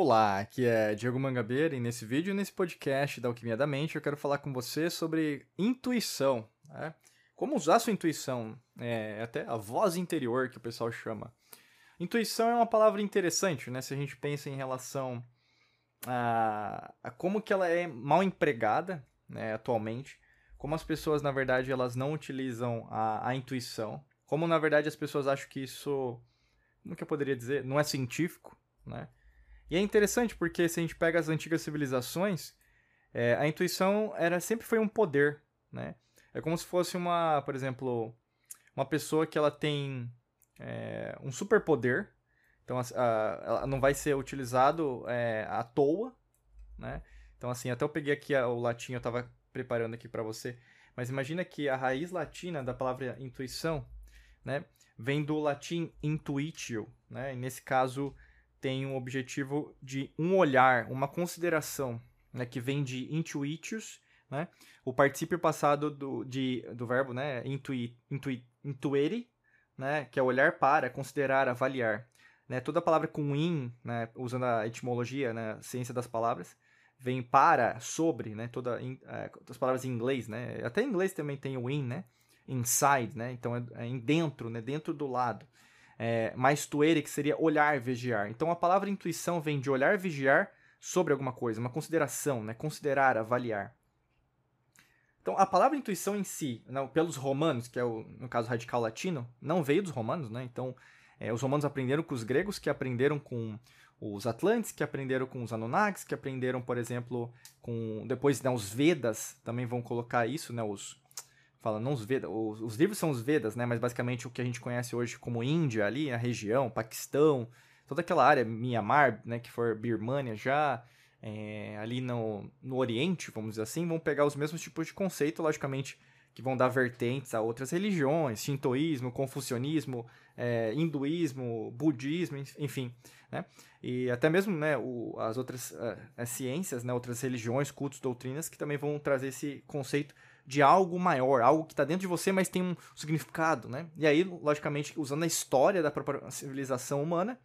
Olá, aqui é Diego Mangabeira e nesse vídeo, nesse podcast da Alquimia da Mente, eu quero falar com você sobre intuição. Né? Como usar sua intuição, é, até a voz interior que o pessoal chama. Intuição é uma palavra interessante, né? Se a gente pensa em relação a, a como que ela é mal empregada né, atualmente, como as pessoas, na verdade, elas não utilizam a, a intuição, como, na verdade, as pessoas acham que isso, como que eu poderia dizer, não é científico, né? E é interessante porque se a gente pega as antigas civilizações, é, a intuição era sempre foi um poder, né? É como se fosse uma, por exemplo, uma pessoa que ela tem é, um superpoder, então a, a, ela não vai ser utilizado é, à toa, né? Então assim, até eu peguei aqui a, o latim, eu estava preparando aqui para você, mas imagina que a raiz latina da palavra intuição, né, vem do latim intuitio, né? E nesse caso tem um objetivo de um olhar, uma consideração, né, que vem de intuitius, né? O particípio passado do, de, do verbo, né, intui, intui, intuere, né, que é olhar para, considerar, avaliar. Né? Toda palavra com in, né, usando a etimologia, né, ciência das palavras, vem para, sobre, né, toda in, é, as palavras em inglês, né? Até em inglês também tem o in, né? Inside, né? Então é, é dentro, né? Dentro do lado é, mais tuere, que seria olhar, vigiar. Então a palavra intuição vem de olhar, vigiar sobre alguma coisa, uma consideração, né? considerar, avaliar. Então a palavra intuição em si, não, pelos romanos, que é o, no caso radical latino, não veio dos romanos, né? Então é, os romanos aprenderam com os gregos, que aprenderam com os atlantes, que aprenderam com os anunnakis, que aprenderam, por exemplo, com depois né, os Vedas também vão colocar isso, né? Os fala não os Vedas, os, os, livros são os Vedas, né? Mas basicamente o que a gente conhece hoje como Índia ali, a região, Paquistão, toda aquela área, Myanmar, né? Que for Birmania já, é, ali no, no Oriente, vamos dizer assim, vão pegar os mesmos tipos de conceito, logicamente que vão dar vertentes a outras religiões, shintoísmo, confucionismo, é, hinduísmo, budismo, enfim, né? E até mesmo, né, o, as outras as ciências, né, outras religiões, cultos, doutrinas que também vão trazer esse conceito de algo maior, algo que está dentro de você, mas tem um significado, né? E aí, logicamente, usando a história da própria civilização humana,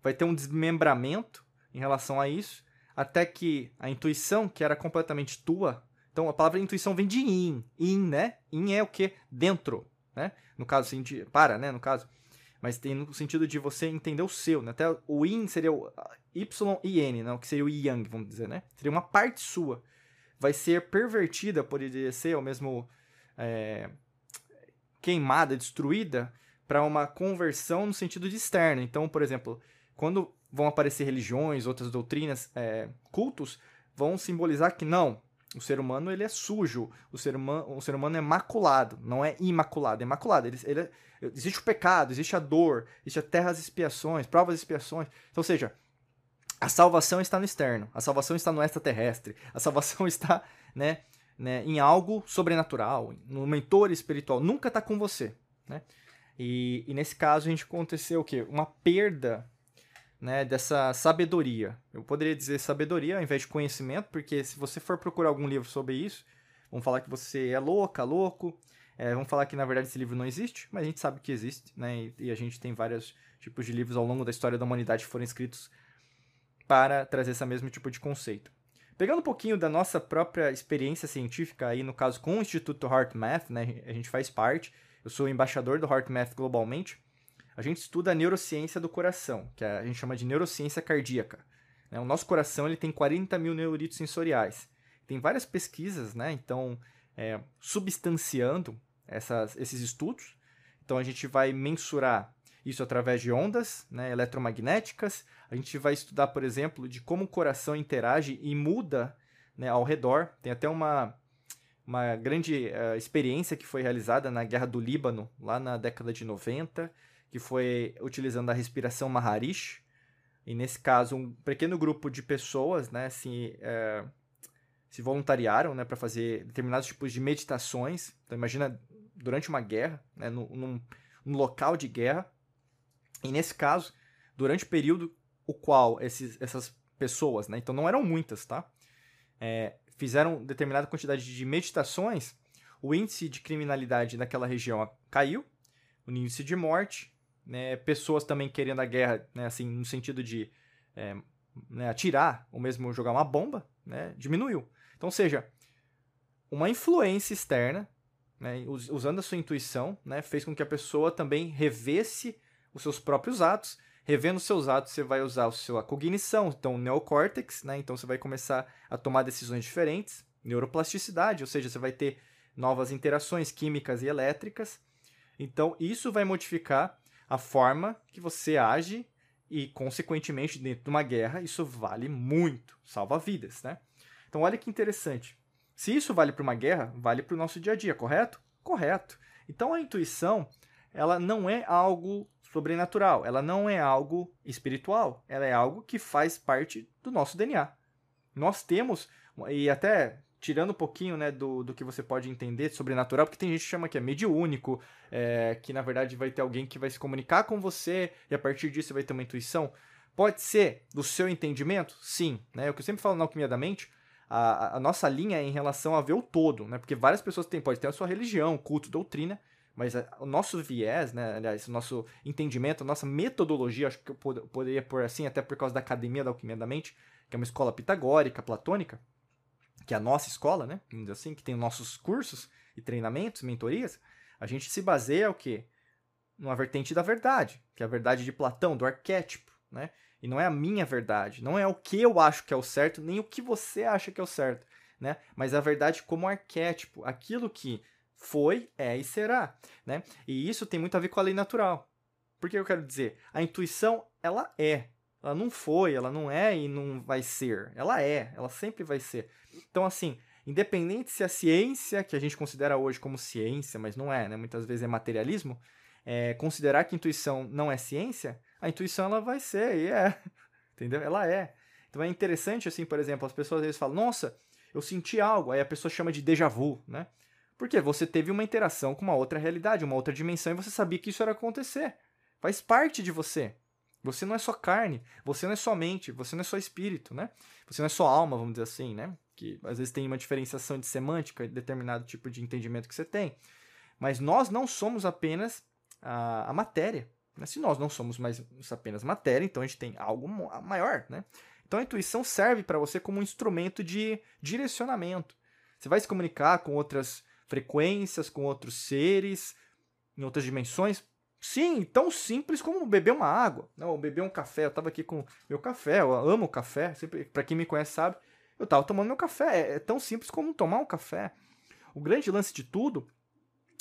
vai ter um desmembramento em relação a isso, até que a intuição, que era completamente tua, então a palavra intuição vem de in, in, né? In é o que? Dentro, né? No caso, assim, de, para, né? No caso, mas tem no sentido de você entender o seu, né? Até o in seria o y n, não? Que seria o yang, vamos dizer, né? Seria uma parte sua vai ser pervertida, poderia ser, ou mesmo é, queimada, destruída, para uma conversão no sentido de externo. Então, por exemplo, quando vão aparecer religiões, outras doutrinas, é, cultos, vão simbolizar que não, o ser humano ele é sujo, o ser humano, o ser humano é maculado, não é imaculado, é maculado. Ele, ele, existe o pecado, existe a dor, existe a terra das expiações, provas expiações. Então, ou seja, a salvação está no externo, a salvação está no extraterrestre, a salvação está né, né, em algo sobrenatural, no mentor espiritual, nunca está com você. Né? E, e, nesse caso a gente aconteceu o quê? Uma perda né, dessa sabedoria. Eu poderia dizer sabedoria ao invés de conhecimento, porque se você for procurar algum livro sobre isso, vão falar que você é louca, louco, é, vão falar que na verdade esse livro não existe, mas a gente sabe que existe, né? E, e a gente tem vários tipos de livros ao longo da história da humanidade que foram escritos para trazer esse mesmo tipo de conceito. Pegando um pouquinho da nossa própria experiência científica, aí no caso com o Instituto HeartMath, né, a gente faz parte, eu sou embaixador do HeartMath globalmente, a gente estuda a neurociência do coração, que a gente chama de neurociência cardíaca. Né? O nosso coração ele tem 40 mil neuritos sensoriais. Tem várias pesquisas, né? Então, é, substanciando essas, esses estudos. Então, a gente vai mensurar isso através de ondas né, eletromagnéticas. A gente vai estudar, por exemplo, de como o coração interage e muda né, ao redor. Tem até uma, uma grande uh, experiência que foi realizada na Guerra do Líbano, lá na década de 90, que foi utilizando a respiração Maharishi. E nesse caso, um pequeno grupo de pessoas né, se, uh, se voluntariaram né, para fazer determinados tipos de meditações. Então, imagina durante uma guerra, né, num, num local de guerra. E nesse caso, durante o período o qual esses, essas pessoas, né, então não eram muitas, tá? É, fizeram determinada quantidade de meditações, o índice de criminalidade naquela região caiu, o índice de morte, né, pessoas também querendo a guerra, né, assim, no sentido de é, né, atirar ou mesmo jogar uma bomba, né, diminuiu. Então, seja, uma influência externa, né, usando a sua intuição, né, fez com que a pessoa também revesse os seus próprios atos Revendo seus atos, você vai usar a sua cognição, então o neocórtex, né? Então você vai começar a tomar decisões diferentes, neuroplasticidade, ou seja, você vai ter novas interações químicas e elétricas. Então isso vai modificar a forma que você age e, consequentemente, dentro de uma guerra, isso vale muito, salva vidas, né? Então olha que interessante. Se isso vale para uma guerra, vale para o nosso dia a dia, correto? Correto. Então a intuição, ela não é algo sobrenatural. Ela não é algo espiritual. Ela é algo que faz parte do nosso DNA. Nós temos, e até tirando um pouquinho né, do, do que você pode entender de sobrenatural, porque tem gente que chama que é mediúnico, é, que na verdade vai ter alguém que vai se comunicar com você e a partir disso vai ter uma intuição. Pode ser do seu entendimento? Sim. Né? É o que eu sempre falo na Alquimia da Mente, a, a nossa linha é em relação a ver o todo, né? porque várias pessoas têm, pode ter a sua religião, culto, doutrina, mas a, o nosso viés, né, aliás, o nosso entendimento, a nossa metodologia, acho que eu pod poderia pôr assim, até por causa da Academia da Alquimia da Mente, que é uma escola pitagórica, platônica, que é a nossa escola, né, assim, que tem nossos cursos e treinamentos, mentorias, a gente se baseia o quê? Numa vertente da verdade, que é a verdade de Platão, do arquétipo, né? E não é a minha verdade, não é o que eu acho que é o certo, nem o que você acha que é o certo, né? Mas a verdade como arquétipo, aquilo que foi, é e será, né? E isso tem muito a ver com a lei natural. Por que eu quero dizer? A intuição, ela é. Ela não foi, ela não é e não vai ser. Ela é, ela sempre vai ser. Então, assim, independente se a ciência, que a gente considera hoje como ciência, mas não é, né? Muitas vezes é materialismo, é, considerar que intuição não é ciência, a intuição ela vai ser, e é. Entendeu? Ela é. Então é interessante, assim, por exemplo, as pessoas às vezes falam, nossa, eu senti algo, aí a pessoa chama de déjà vu, né? Porque você teve uma interação com uma outra realidade, uma outra dimensão, e você sabia que isso era acontecer. Faz parte de você. Você não é só carne, você não é só mente, você não é só espírito, né? Você não é só alma, vamos dizer assim, né? Que às vezes tem uma diferenciação de semântica, de determinado tipo de entendimento que você tem. Mas nós não somos apenas a, a matéria. Né? Se nós não somos mais apenas matéria, então a gente tem algo maior, né? Então a intuição serve para você como um instrumento de direcionamento. Você vai se comunicar com outras frequências com outros seres, em outras dimensões. Sim, tão simples como beber uma água, não, beber um café. Eu estava aqui com meu café, eu amo café, para quem me conhece sabe, eu estava tomando meu café. É, é tão simples como tomar um café. O grande lance de tudo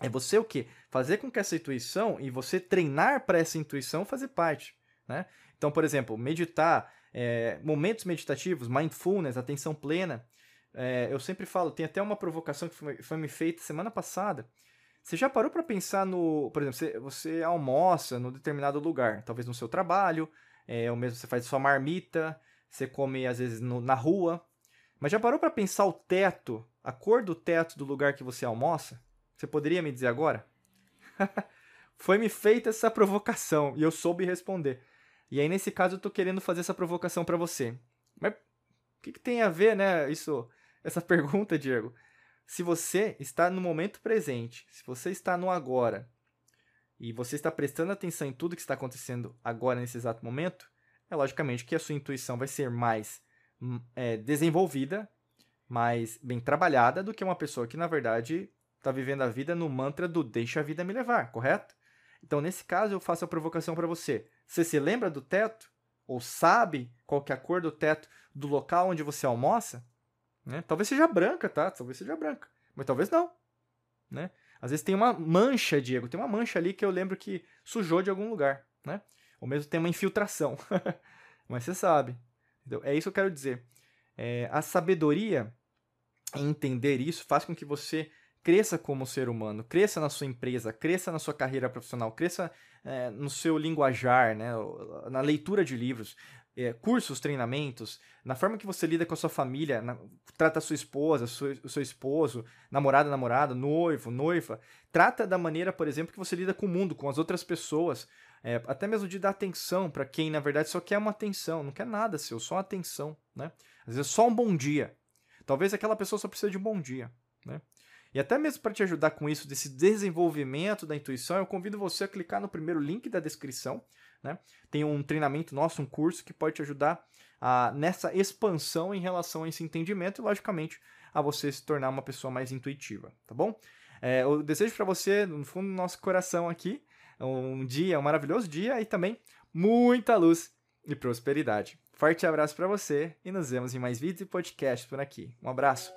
é você o quê? Fazer com que essa intuição e você treinar para essa intuição fazer parte, né? Então, por exemplo, meditar, é, momentos meditativos, mindfulness, atenção plena, é, eu sempre falo, tem até uma provocação que foi, foi me feita semana passada. Você já parou para pensar no. Por exemplo, você, você almoça no determinado lugar, talvez no seu trabalho, é, ou mesmo você faz sua marmita, você come às vezes no, na rua. Mas já parou para pensar o teto, a cor do teto do lugar que você almoça? Você poderia me dizer agora? Foi me feita essa provocação e eu soube responder. E aí, nesse caso, eu tô querendo fazer essa provocação para você. Mas o que, que, tem a ver, né? Isso essa pergunta, Diego. Se você está no momento presente, se você está no agora, e você está prestando atenção em tudo que está acontecendo agora, nesse exato momento, é logicamente que a sua intuição vai ser mais hum, é, desenvolvida, mais bem trabalhada do que uma pessoa que, na verdade, está vivendo a vida no mantra do deixa a vida me levar, correto? Então, nesse caso, eu faço a provocação para você. Você se lembra do teto? Ou sabe qual que é a cor do teto do local onde você almoça? Né? Talvez seja branca, tá? Talvez seja branca. Mas talvez não. Né? Às vezes tem uma mancha, Diego. Tem uma mancha ali que eu lembro que sujou de algum lugar. Né? Ou mesmo tem uma infiltração. Mas você sabe. Então, é isso que eu quero dizer. É, a sabedoria entender isso faz com que você cresça como ser humano, cresça na sua empresa, cresça na sua carreira profissional, cresça é, no seu linguajar, né, na leitura de livros, é, cursos, treinamentos, na forma que você lida com a sua família, na, trata a sua esposa, o seu esposo, namorada, namorada, noivo, noiva. Trata da maneira, por exemplo, que você lida com o mundo, com as outras pessoas. É, até mesmo de dar atenção para quem, na verdade, só quer uma atenção, não quer nada seu, só atenção. Né? Às vezes só um bom dia. Talvez aquela pessoa só precise de um bom dia. Né? E até mesmo para te ajudar com isso, desse desenvolvimento da intuição, eu convido você a clicar no primeiro link da descrição. Né? Tem um treinamento nosso, um curso que pode te ajudar a, nessa expansão em relação a esse entendimento e, logicamente, a você se tornar uma pessoa mais intuitiva, tá bom? É, eu desejo para você, no fundo do nosso coração aqui, um dia, um maravilhoso dia e também muita luz e prosperidade. Forte abraço para você e nos vemos em mais vídeos e podcasts por aqui. Um abraço.